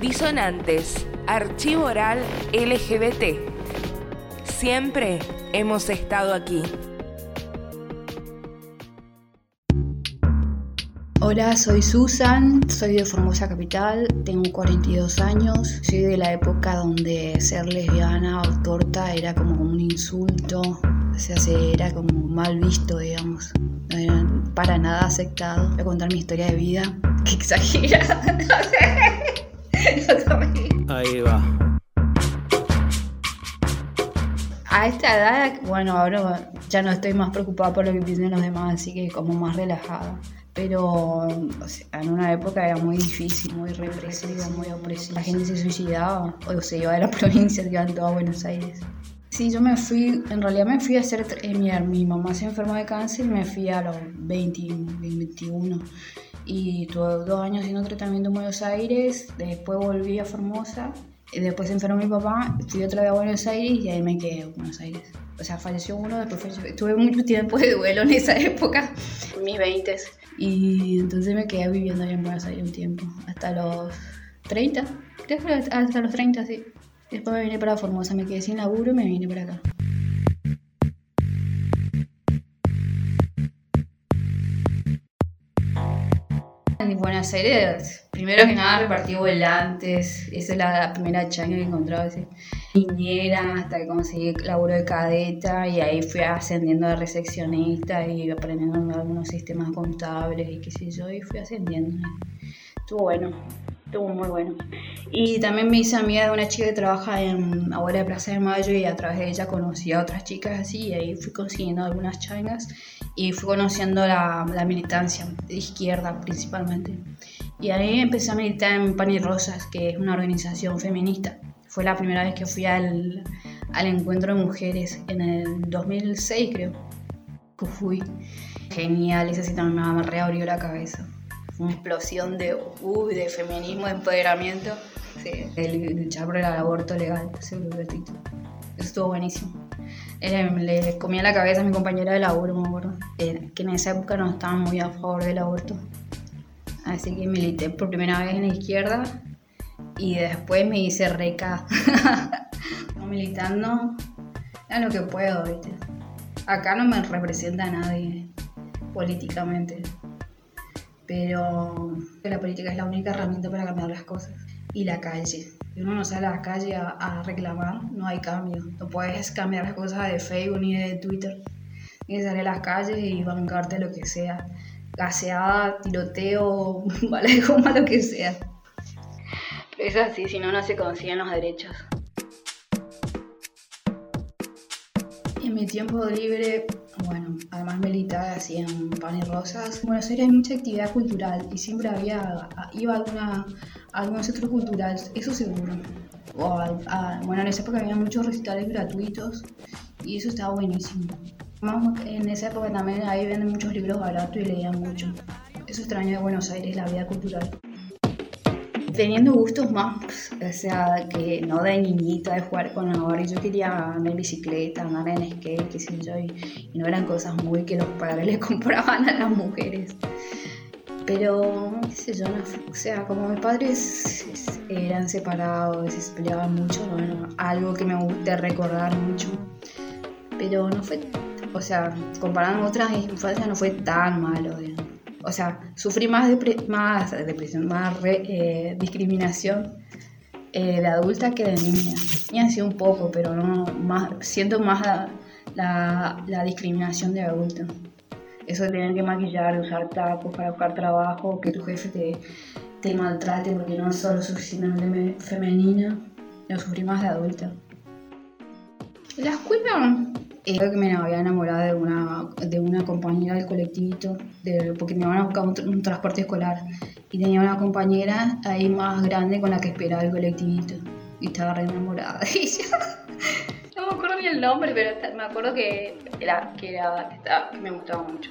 Disonantes, Archivo Oral LGBT. Siempre hemos estado aquí. Hola, soy Susan, soy de Formosa Capital, tengo 42 años, soy de la época donde ser lesbiana o torta era como un insulto, o sea, era como mal visto, digamos, no era para nada aceptado. Voy a contar mi historia de vida, que exagera. Ahí va. A esta edad, bueno, ahora ya no estoy más preocupada por lo que piensen los demás, así que como más relajada pero en una época era muy difícil, muy represiva, muy opresiva. La gente se suicidaba o se iba de la provincia, se iban todos a Buenos Aires. Sí, yo me fui, en realidad me fui a hacer, eh, mi, mi, mamá se enfermó de cáncer y me fui a los 20, 21 y tuve dos años haciendo tratamiento en Buenos Aires, después volví a Formosa, y después se enfermó mi papá, fui otra vez a Buenos Aires y ahí me quedé en Buenos Aires. O sea, falleció uno, después falleció. Tuve mucho tiempo de duelo en esa época, mis 20 y entonces me quedé viviendo allá en Buenos Aires un tiempo, hasta los 30, creo que hasta los 30, sí. Después me vine para Formosa, me quedé sin laburo y me vine para acá. En Buenos Aires, primero que nada repartí volantes, esa es la primera changa que encontraba, así. niñera, hasta que conseguí laburo de cadeta y ahí fui ascendiendo de recepcionista y aprendiendo algunos sistemas contables y qué sé yo, y fui ascendiendo. Estuvo bueno, estuvo muy bueno. Y también me hice amiga de una chica que trabaja en Abuela de Plaza de Mayo y a través de ella conocí a otras chicas así y ahí fui consiguiendo algunas changas y fui conociendo la, la, militancia de izquierda principalmente. Y ahí empecé a militar en Pan y Rosas, que es una organización feminista. Fue la primera vez que fui al, al encuentro de mujeres en el 2006, creo. Que fui. Genial, esa sí también me reabrió la cabeza. Explosión de, uh, de feminismo, de empoderamiento. Sí, el luchar por el aborto legal, ese Eso estuvo buenísimo le, comía la cabeza a mi compañera de laburo, me acuerdo, que en esa época no estaba muy a favor del aborto. Así que milité por primera vez en la izquierda y después me hice reca. militando a lo que puedo, ¿viste? Acá no me representa nadie políticamente, pero la política es la única herramienta para cambiar las cosas. Y la calle, si uno no sale a la calle a, reclamar, no hay cambio. No puedes cambiar las cosas de Facebook ni de Twitter. Tienes que salir a las calles y bancarte lo que sea. Gaseada, tiroteo, bala de goma, lo que sea. Pero es así, si no, no se consiguen los derechos. En mi tiempo libre, bueno, además militaba así en Pan y Rosas. En Buenos Aires hay mucha actividad cultural y siempre había, iba a alguna algún centro cultural, eso seguro. O bueno, en esa época había muchos recitales gratuitos y eso estaba buenísimo. En esa época también ahí venden muchos libros baratos y leían mucho. Eso extraño de Buenos Aires, la vida cultural. Teniendo gustos más, o sea, que no de niñita, de jugar con ahora. Yo quería andar en bicicleta, andar en skate, qué sé yo, y, no eran cosas muy que los padres le compraban a las mujeres. Pero, qué sé yo, o sea, como mis padres eran separados se peleaban mucho, bueno, algo que me gusta recordar mucho. Pero no fue, o sea, comparando otras infancias no fue tan malo. O sea, sufrí más, más depresión, más eh, discriminación eh, de adulta que de niña. Y sido un poco, pero no más, siento más la, discriminación de adulto eso de tener que maquillar, usar tacos para buscar trabajo, que tu jefe te, te maltrate porque no solo suficientemente femenina, lo sufrí más de adulta. La escuela, eh, creo que me había enamorado de una, de una compañera del colectivito, de, porque me iban a buscar un, transporte escolar y tenía una compañera ahí más grande con la que esperaba el colectivito y estaba re enamorada de ella no me acuerdo ni el nombre, pero me acuerdo que, era, que, era, que me gustaba mucho.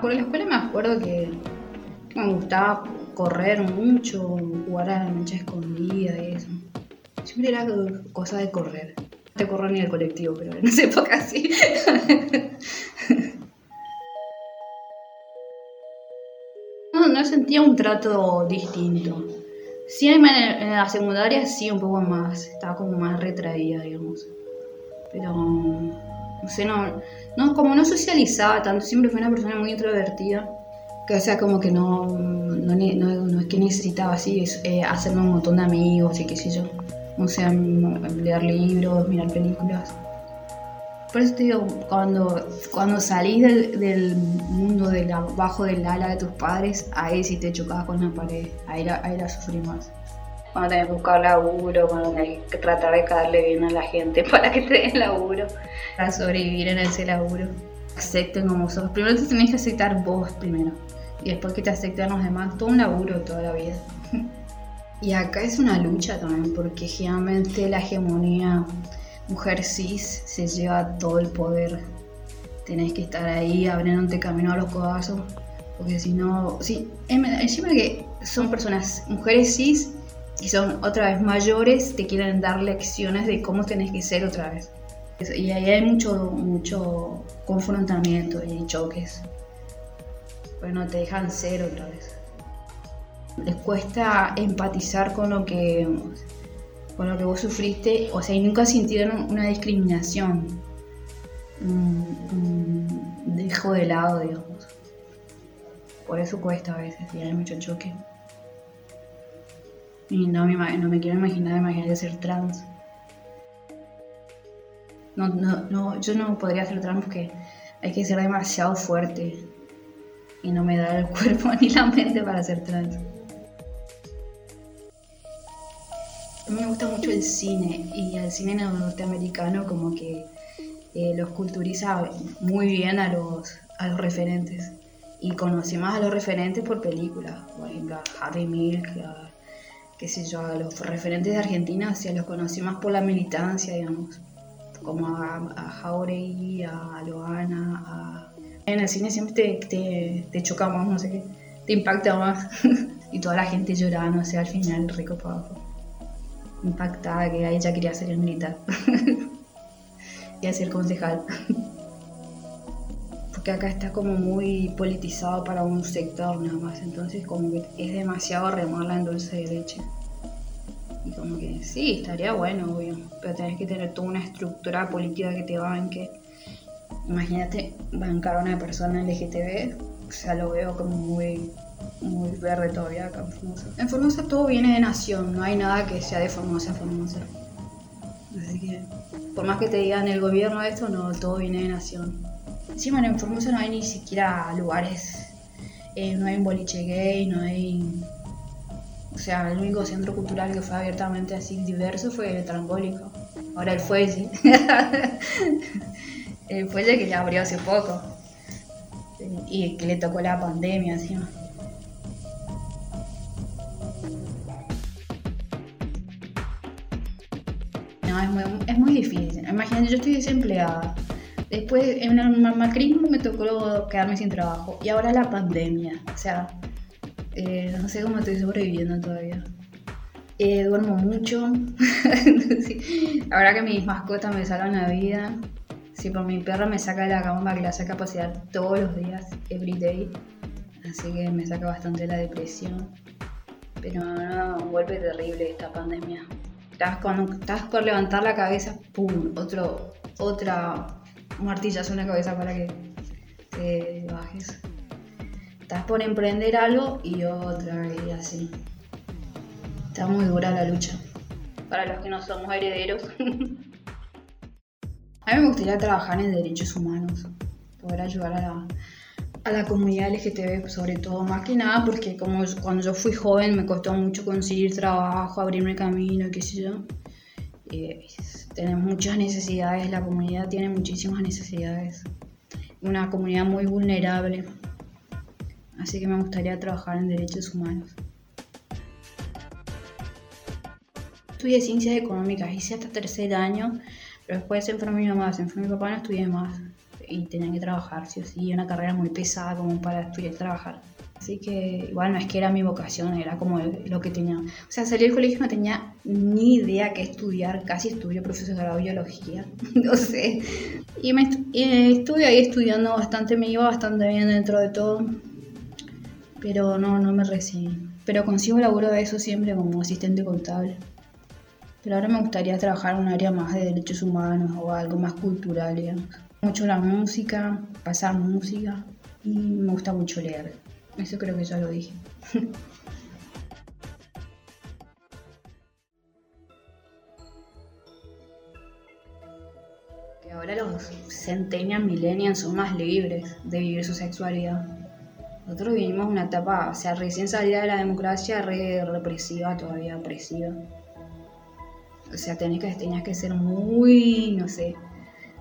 Por la escuela me acuerdo que, me gustaba correr mucho, jugar a la noche escondida y eso. Siempre era cosa de correr. Te corro ni el colectivo, pero en esa época sí. no, no sentía un trato distinto. Sí, en, la secundaria sí, un poco más, estaba como más retraída, digamos. Pero, no sé, no, como no socializaba tanto, siempre fui una persona muy introvertida. Que, sea, como que no, no, no, es que necesitaba así eh, hacerme un montón de amigos y qué sé yo. O sea, leer libros, mirar películas. Por eso te digo, cuando, cuando salís del, del mundo de la, bajo del ala de tus padres, ahí sí te chocabas con la pared, ahí la, ahí la sufrí más. Cuando tenés que buscar laburo, cuando tenés que tratar de caerle bien a la gente para que te den laburo, para sobrevivir en ese laburo. Acepten como sos. Primero te tenés que aceptar vos primero. Y después que te acepten los demás, todo un laburo toda la vida. y acá es una lucha también, porque generalmente la hegemonía mujer cis se lleva todo el poder. Tenés que estar ahí abriéndote camino a los codazos. Porque si no, sí, encima que son personas, mujeres cis, y son otra vez mayores, te quieren dar lecciones de cómo tenés que ser otra vez. Y ahí hay mucho, mucho confrontamiento y choques. Pues no te dejan ser otra vez. Les cuesta empatizar con lo que con lo que vos sufriste, o sea, y nunca sintieron una discriminación, dejo de lado, digamos. Por eso cuesta a veces, y hay mucho choque. Y no me, no me quiero imaginar, imaginar ser trans. No, no, no, yo no podría ser trans porque hay que ser demasiado fuerte y no me da el cuerpo ni la mente para ser trans. A mí me gusta mucho el cine y el cine norteamericano como que eh, los culturiza muy bien a los, a los referentes. Y conocí más a los referentes por películas, por ejemplo a Harry Milk, a, qué sé yo, a los referentes de Argentina, sí, los conocí más por la militancia, digamos, como a, a Jauregui, a Loana, a... En el cine siempre te, te, te choca más, no sé qué, te impacta más. y toda la gente llorando, o sea, al final recopado impactada que ella quería ser militar y ser concejal. Porque acá está como muy politizado para un sector nada más, entonces como que es demasiado remarla en dulce de leche. Y como que sí, estaría bueno, obvio, pero tenés que tener toda una estructura política que te banque. Imagínate bancar a una persona LGTB, o sea, lo veo como muy muy verde todavía acá en Formosa. En Formosa todo viene de nación, no hay nada que sea de Formosa a Formosa. Así que, por más que te digan el gobierno esto, no, todo viene de nación. Encima en Formosa no hay ni siquiera lugares, eh, no hay un boliche gay, no hay... O sea, el único centro cultural que fue abiertamente así diverso fue el Trambólico. Ahora el Fuelle. el Fuelle que ya abrió hace poco. Y que le tocó la pandemia encima. Es muy, difícil. Imagínate, yo estoy desempleada. Después, en el macrismo me tocó quedarme sin trabajo. Y ahora la pandemia. O sea, eh, no sé cómo estoy sobreviviendo todavía. Eh, duermo mucho. Ahora que mis mascotas me salvan la vida. Si por mi perra me saca de la cama que la saque a pasear todos los días, every day. Así que me saca bastante la depresión. Pero no, un golpe terrible esta pandemia. Estás, cuando estás por levantar la cabeza, ¡pum! Otro, otra martillazo en la cabeza para que te bajes. Estás por emprender algo y otra y así. Está muy dura la lucha. Para los que no somos herederos. a mí me gustaría trabajar en derechos humanos. Poder ayudar a la, a la comunidad LGTB, sobre todo, más que nada porque como cuando yo fui joven me costó mucho conseguir trabajo, abrirme camino, qué sé yo. Eh, tenemos muchas necesidades, la comunidad tiene muchísimas necesidades. Una comunidad muy vulnerable. Así que me gustaría trabajar en derechos humanos. Estudié ciencias económicas, hice hasta tercer año, pero después se enfermó mi mamá, se enfermó mi papá, no estudié más y tenían que trabajar, sí o sí, una carrera muy pesada como para estudiar y trabajar. Así que igual no es que era mi vocación, era como lo que tenía. O sea, salí del colegio no tenía ni idea qué estudiar, casi estudio profesorado de biología, no sé. Y me estuve ahí estudiando bastante, me iba bastante bien dentro de todo, pero no, no me recibí. pero consigo laburo de eso siempre como asistente contable. Pero ahora me gustaría trabajar en un área más de derechos humanos o algo más cultural, digamos. Mucho la música, pasar música y me gusta mucho leer. Eso creo que ya lo dije. que ahora los centennials, millennials son más libres de vivir su sexualidad. Nosotros vivimos una etapa, o sea, recién salida de la democracia, re represiva, todavía opresiva. O sea, tenías que, tenías que ser muy, no sé,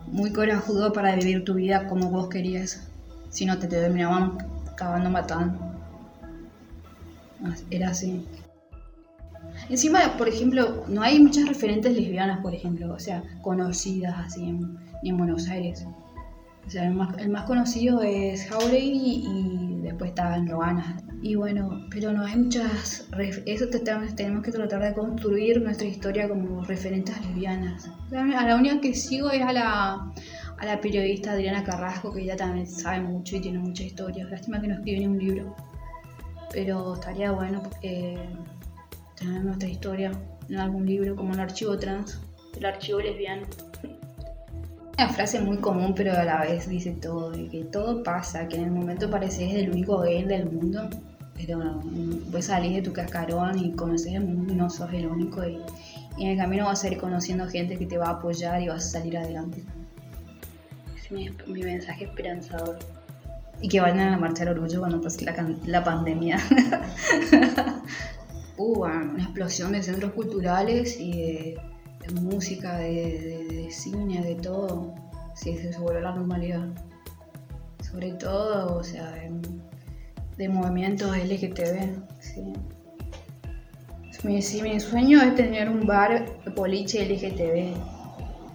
muy corajudo para vivir tu vida como vos querías. Si no, te, te terminaban acabando matando. Era así. Encima, por ejemplo, no hay muchas referentes lesbianas, por ejemplo, o sea, conocidas así en, en Buenos Aires. O sea, el más, el más conocido es Jauregui y después está Loana. Y bueno, pero no hay muchas. Eso tenemos que tratar de construir nuestra historia como referentes lesbianas. A la única que sigo es a la, a la periodista Adriana Carrasco, que ella también sabe mucho y tiene mucha historia. Lástima que no escribe ni un libro. Pero estaría bueno porque tener nuestra historia en algún libro, como un archivo trans, el archivo lesbiano. Una frase muy común, pero a la vez dice todo, de que todo pasa, que en el momento pareces el único gay del mundo, pero vos salís de tu cascarón y conoces el mundo y no sos el único, y, en el camino vas a ir conociendo gente que te va a apoyar y vas a salir adelante. Es mi, mensaje esperanzador. Y que vayan a la marcha del orgullo cuando pase la, la pandemia. Hubo una explosión de centros culturales y de de música, de, cine, de todo, si se vuelve la normalidad. Sobre todo, o sea, de, movimientos LGTB. ¿sí? Mi, mi sueño es tener un bar boliche LGTB.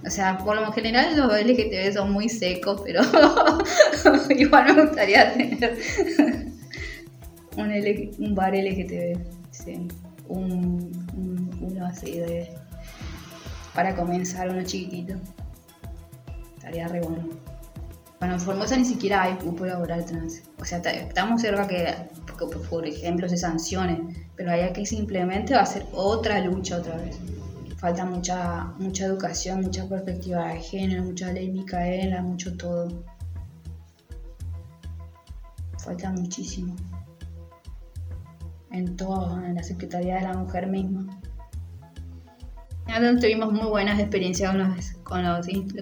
O sea, por lo general los LGTB son muy secos, pero igual me gustaría tener un, un bar LGTB. Sí. Un, uno así de para comenzar uno chiquitito. Estaría re bueno. Bueno, en Formosa ni siquiera hay grupo laboral trans. O sea, estamos cerca que, por ejemplo, se sancione, pero hay que simplemente va a ser otra lucha otra vez. Falta mucha, mucha educación, mucha perspectiva de género, mucha ley Micaela, mucho todo. Falta muchísimo. En todo, en la Secretaría de la Mujer misma tuvimos muy buenas experiencias con,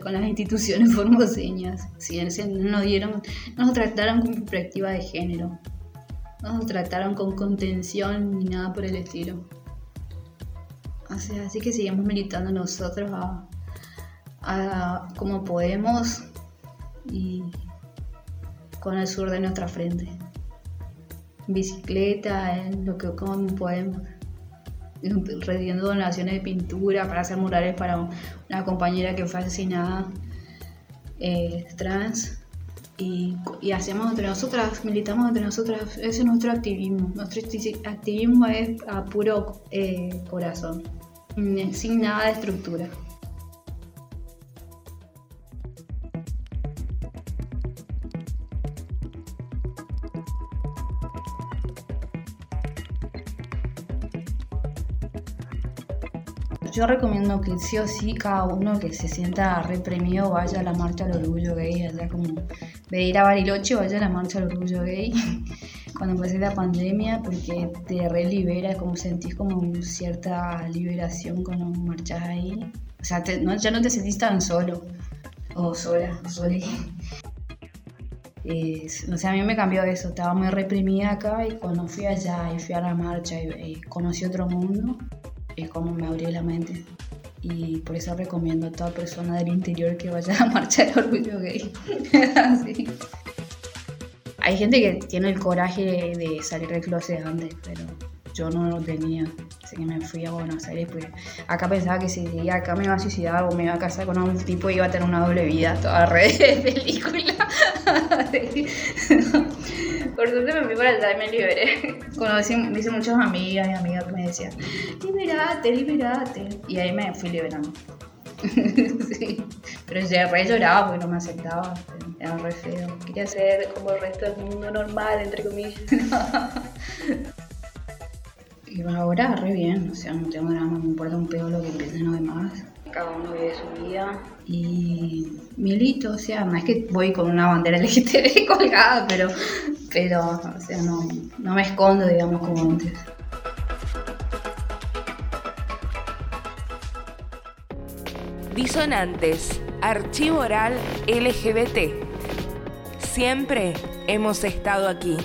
con, las instituciones formoseñas. No nos dieron, no nos trataron con perspectiva de género. No nos trataron con contención ni nada por el estilo. O sea, así que seguimos militando nosotros a, como podemos y con el sur de nuestra frente. En bicicleta, lo que podemos recibiendo donaciones de pintura para hacer murales para una compañera que fue asesinada eh, trans. Y, hacemos entre nosotras, militamos entre nosotras, ese es nuestro activismo. Nuestro activismo es a puro eh, corazón, sin nada de estructura. Yo recomiendo que sí o sí cada uno que se sienta reprimido vaya a la marcha del orgullo gay, allá como de ir a Bariloche vaya a la marcha del orgullo gay cuando empecé la pandemia porque te relibera, como sentís como cierta liberación cuando marchas ahí. O sea, ya no te sentís tan solo o sola, o sola. o sea, a mí me cambió eso, estaba muy reprimida acá y cuando fui allá y fui a la marcha y conocí otro mundo, es como me abrió la mente. Y por eso recomiendo a toda persona del interior que vaya a marchar del orgullo gay. Hay gente que tiene el coraje de, salir del closet antes, pero yo no lo tenía. Así que me fui a Buenos Aires. Pues acá pensaba que si acá me iba a suicidar o me iba a casar con un tipo iba a tener una doble vida, toda red de película. Por suerte me fui para allá y me liberé. Conocí, hice muchas amigas y amigas que me decían, liberate, liberate. Y ahí me fui liberando. sí. Pero ya re lloraba porque no me aceptaba. Era re feo. Quería ser como el resto del mundo normal, entre comillas. Y ahora re bien, o sea, no tengo drama, me importa un pedo lo que piensen los demás. Cada uno vive su vida y milito, o sea, no es que voy con una bandera LGTB colgada, pero, pero o sea, no, no me escondo, digamos, como antes. Disonantes, archivo oral LGBT. Siempre hemos estado aquí.